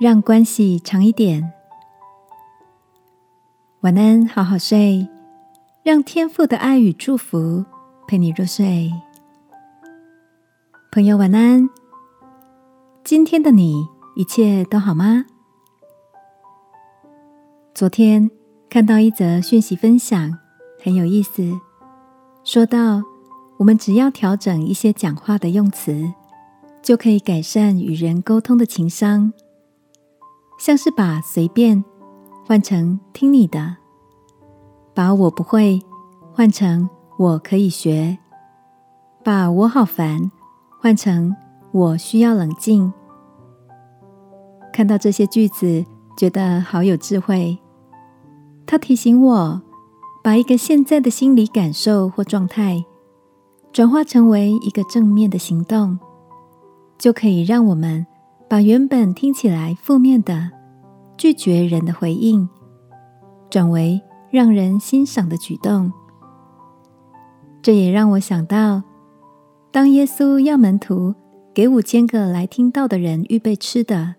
让关系长一点。晚安，好好睡，让天父的爱与祝福陪你入睡。朋友，晚安。今天的你一切都好吗？昨天看到一则讯息分享，很有意思。说到我们只要调整一些讲话的用词，就可以改善与人沟通的情商。像是把随便换成听你的，把我不会换成我可以学，把我好烦换成我需要冷静。看到这些句子，觉得好有智慧。他提醒我，把一个现在的心理感受或状态，转化成为一个正面的行动，就可以让我们。把原本听起来负面的拒绝人的回应，转为让人欣赏的举动。这也让我想到，当耶稣要门徒给五千个来听到的人预备吃的，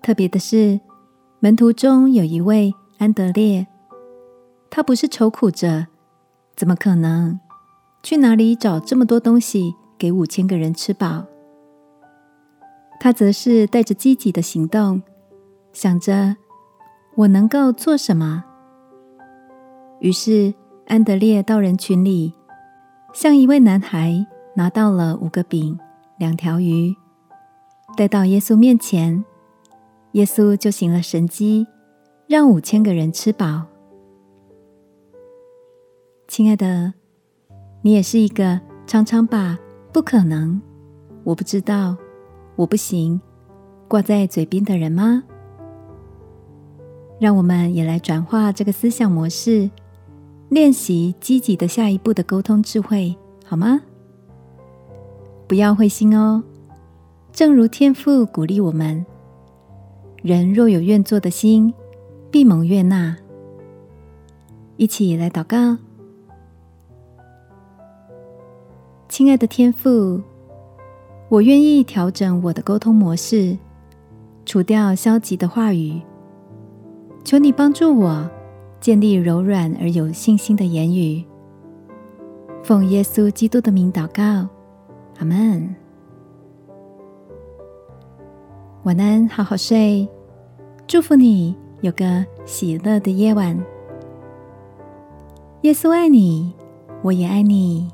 特别的是，门徒中有一位安德烈，他不是愁苦着，怎么可能去哪里找这么多东西给五千个人吃饱？他则是带着积极的行动，想着我能够做什么。于是安德烈到人群里，向一位男孩拿到了五个饼、两条鱼，带到耶稣面前。耶稣就行了神迹，让五千个人吃饱。亲爱的，你也是一个常常把“不可能”“我不知道”。我不行，挂在嘴边的人吗？让我们也来转化这个思想模式，练习积极的下一步的沟通智慧，好吗？不要灰心哦。正如天父鼓励我们：“人若有愿做的心，必蒙悦纳。”一起来祷告，亲爱的天父。我愿意调整我的沟通模式，除掉消极的话语。求你帮助我建立柔软而有信心的言语。奉耶稣基督的名祷告，阿门。晚安，好好睡。祝福你有个喜乐的夜晚。耶稣爱你，我也爱你。